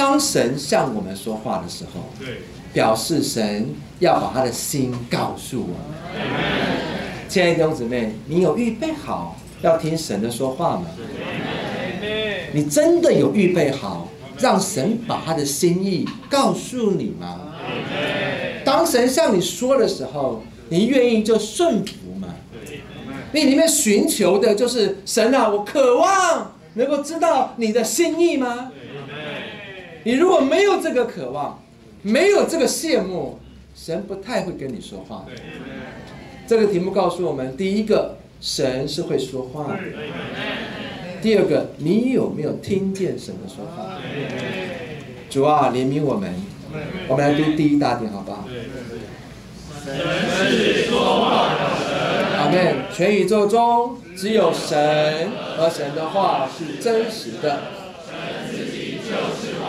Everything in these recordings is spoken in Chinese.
当神向我们说话的时候，对，表示神要把他的心告诉我们。亲爱的弟兄姊妹，你有预备好要听神的说话吗？你真的有预备好让神把他的心意告诉你吗？当神向你说的时候，你愿意就顺服吗？你里面寻求的就是神啊，我渴望能够知道你的心意吗？你如果没有这个渴望，没有这个羡慕，神不太会跟你说话。这个题目告诉我们：第一个，神是会说话的；第二个，你有没有听见神的说话？主啊，怜悯我们。我们来读第一大点，好不好？神是说话的神。阿门。全宇宙中只有神和神的话是真实的。神自己就是。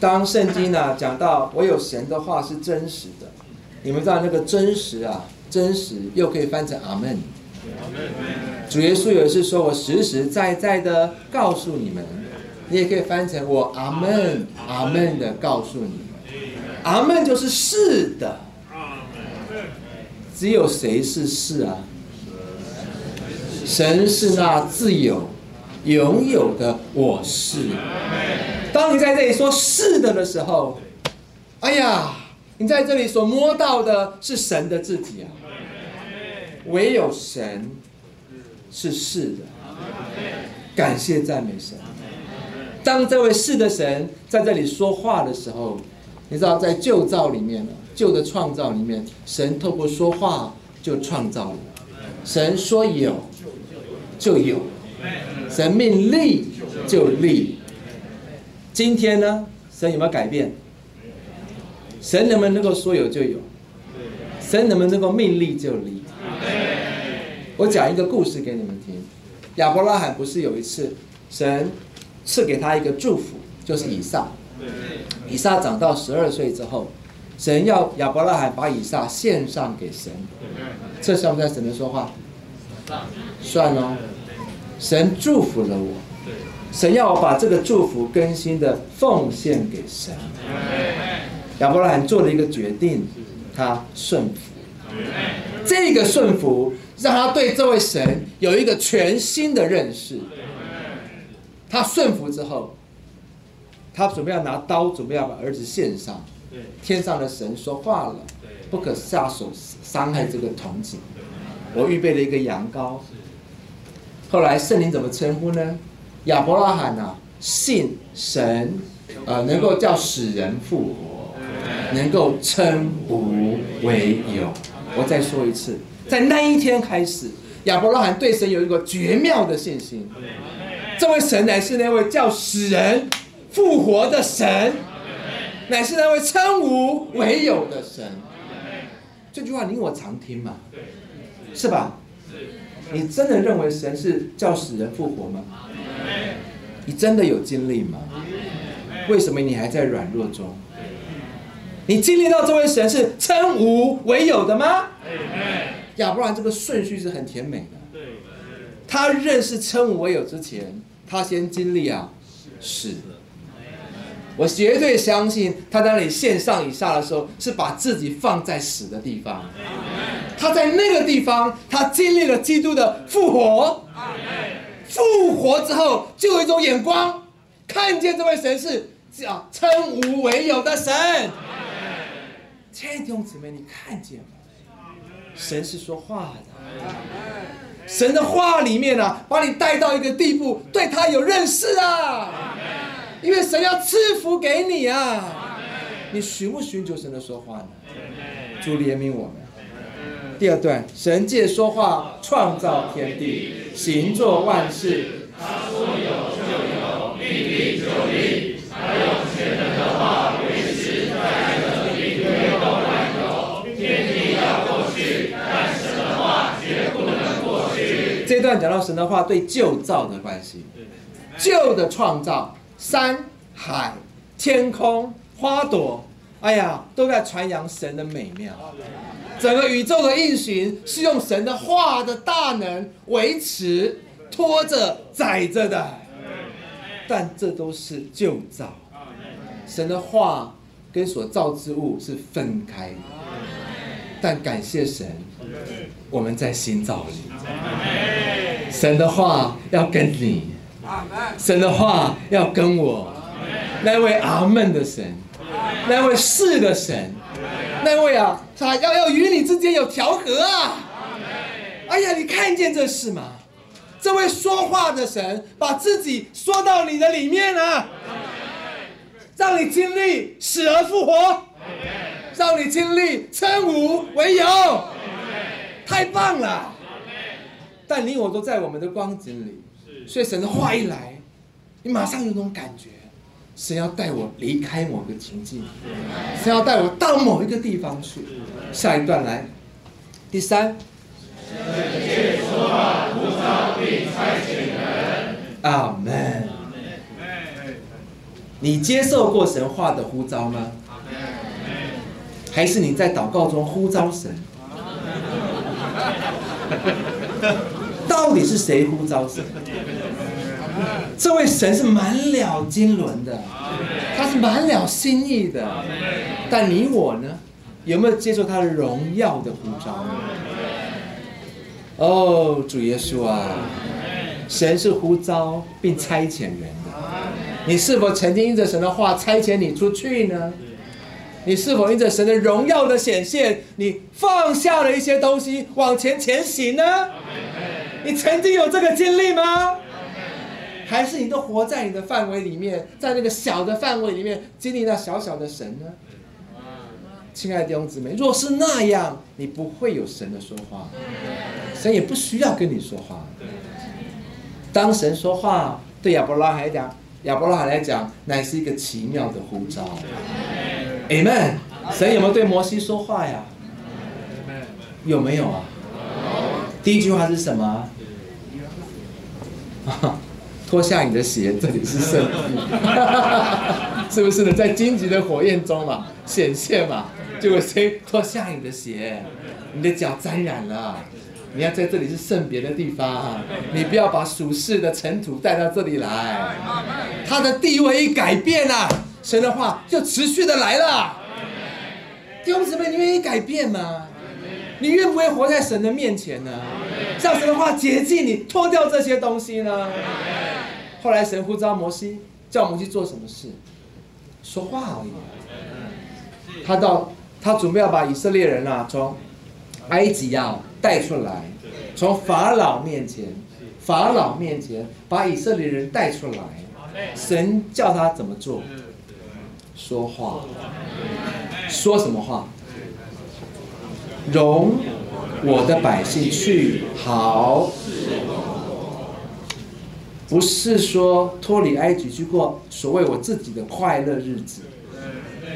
当圣经呢讲到我有神的话是真实的，你们知道那个真实啊，真实又可以翻成阿门。主耶稣有一次说：“我实实在在的告诉你们。”你也可以翻成我阿门阿门的告诉你们，阿门就是是的。只有谁是是啊？神是那自由拥有的我是。当你在这里说是的的时候，哎呀，你在这里所摸到的是神的自己啊。唯有神是是的，感谢赞美神。当这位是的神在这里说话的时候，你知道在旧造里面呢，旧的创造里面，神透过说话就创造了。神说有就有，神命立就立。今天呢，神有没有改变？神能不能够说有就有？神能不能够命立就立？我讲一个故事给你们听。亚伯拉罕不是有一次神。赐给他一个祝福，就是以撒。以撒长到十二岁之后，神要亚伯拉罕把以撒献上给神。这算不算神的说话？算哦。神祝福了我，神要我把这个祝福更新的奉献给神。亚伯拉罕做了一个决定，他顺服。这个顺服让他对这位神有一个全新的认识。他顺服之后，他准备要拿刀，准备要把儿子献上。天上的神说话了，不可下手伤害这个童子。我预备了一个羊羔。后来圣灵怎么称呼呢？亚伯拉罕啊，信神，呃，能够叫死人复活，能够称无为有。我再说一次，在那一天开始，亚伯拉罕对神有一个绝妙的信心。这位神乃是那位叫死人复活的神，乃是那位称无为有的神。这句话你我常听嘛，是吧？你真的认为神是叫死人复活吗？你真的有经历吗？为什么你还在软弱中？你经历到这位神是称无为有的吗？要不然这个顺序是很甜美的。他认识称无为有之前，他先经历啊死。我绝对相信他在那里献上以下的时候，是把自己放在死的地方。他在那个地方，他经历了基督的复活。复活之后，就有一种眼光，看见这位神是叫称无为有的神。亲爱的弟兄姊妹，你看见吗？神是说话的。神的话里面呢，把你带到一个地步，对他有认识啊。因为神要赐福给你啊。你寻不寻求神的说话呢？主怜悯我们。第二段，神借说话创造天地，行作万事。他说有就有，命立就立。他用全能的话维持在这地推动万有。天地要过去，但神的话绝不能过去。这段讲到神的话对旧造的关系，旧的创造，山海、天空、花朵，哎呀，都在传扬神的美妙。整个宇宙的运行是用神的话的大能维持、拖着、载着的。但这都是旧造。神的话跟所造之物是分开的，但感谢神，我们在新造里。神的话要跟你，神的话要跟我，那位阿门的神，那位是的神，那位啊，他要要与你之间有调和啊！哎呀，你看见这事吗？这位说话的神把自己说到你的里面了。让你经历死而复活，让你经历称无为有，太棒了！但你我都在我们的光景里，所以神的话一来，你马上有种感觉，神要带我离开某个情境，神要带我到某一个地方去。下一段来，第三。阿门。你接受过神话的呼召吗？还是你在祷告中呼召神？到底是谁呼召神？这位神是满了经纶的，他是满了心意的。但你我呢？有没有接受他荣耀的呼召？哦，主耶稣啊，神是呼召并差遣人的。你是否曾经因着神的话差遣你出去呢？你是否因着神的荣耀的显现，你放下了一些东西往前前行呢？你曾经有这个经历吗？还是你都活在你的范围里面，在那个小的范围里面经历那小小的神呢？亲爱的弟兄姊妹，若是那样，你不会有神的说话，神也不需要跟你说话。当神说话对亚伯拉罕讲。亚伯拉罕来讲，乃是一个奇妙的呼召。Amen。神有没有对摩西说话呀？有没有啊？第一句话是什么？脱下你的鞋，这里是圣地。是不是呢？在荆棘的火焰中嘛，显现嘛，就会先脱下你的鞋，你的脚沾染了。你要在这里是圣别的地方，你不要把属世的尘土带到这里来。他的地位一改变啊，神的话就持续的来了。弟兄姊妹，你愿意改变吗？你愿不愿意活在神的面前呢？让神的话洁净你，脱掉这些东西呢？后来神呼召摩西，叫摩西做什么事？说话而已。他到他准备要把以色列人啊从埃及啊。带出来，从法老面前，法老面前把以色列人带出来。神叫他怎么做？说话。说什么话？容我的百姓去好。不是说脱离埃及去过所谓我自己的快乐日子，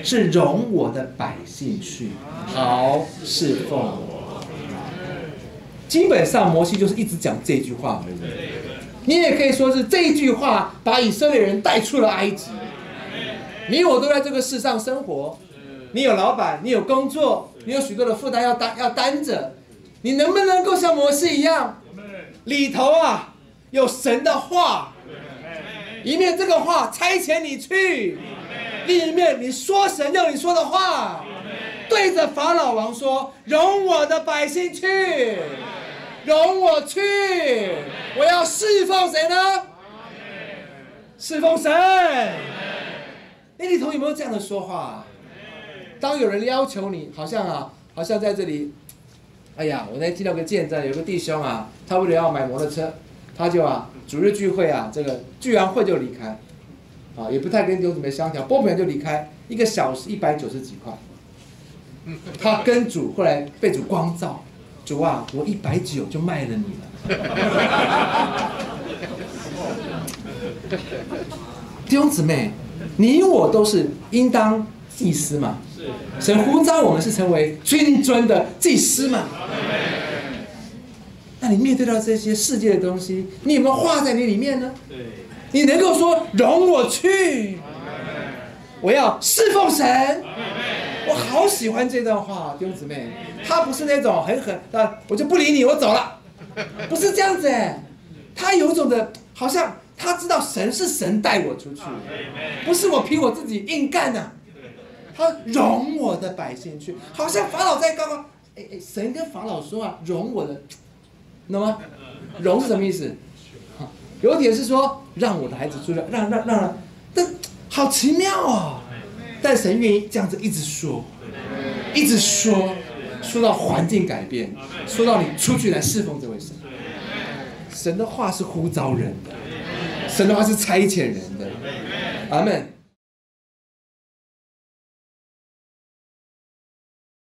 是容我的百姓去好侍奉我。基本上，摩西就是一直讲这句话而已。你也可以说是这一句话把以色列人带出了埃及。你我都在这个世上生活，你有老板，你有工作，你有许多的负担要担要担着。你能不能够像摩西一样，里头啊有神的话，一面这个话差遣你去，另一面你说神要你说的话。对着法老王说：“容我的百姓去，容我去，我要侍奉谁呢？侍奉神。那里头有没有这样的说话？当有人要求你，好像啊，好像在这里，哎呀，我那听到个见证，有个弟兄啊，他为了要买摩托车，他就啊，主日聚会啊，这个聚完会就离开，啊，也不太跟弟兄姊妹相调，播完就离开，一个小时一百九十几块。”他跟主后来被主光照，主啊，我一百九就卖了你了。弟兄姊妹，你我都是应当祭司嘛？神呼召我们是成为君尊的祭司嘛？那你面对到这些世界的东西，你有没有画在你里面呢？对。你能够说容我去，我要侍奉神。我好喜欢这段话，弟兄姊妹，他不是那种很狠啊，我就不理你，我走了，不是这样子哎，他有一种的，好像他知道神是神带我出去，不是我凭我自己硬干的。他容我的百姓去，好像法老在刚刚，哎哎，神跟法老说啊，容我的，懂吗？容是什么意思？有点是说让我的孩子出来，让让让让，但好奇妙啊！但神愿意这样子一直说，一直说，说到环境改变，说到你出去来侍奉这位神。神的话是呼召人的，神的话是差遣人的，阿门。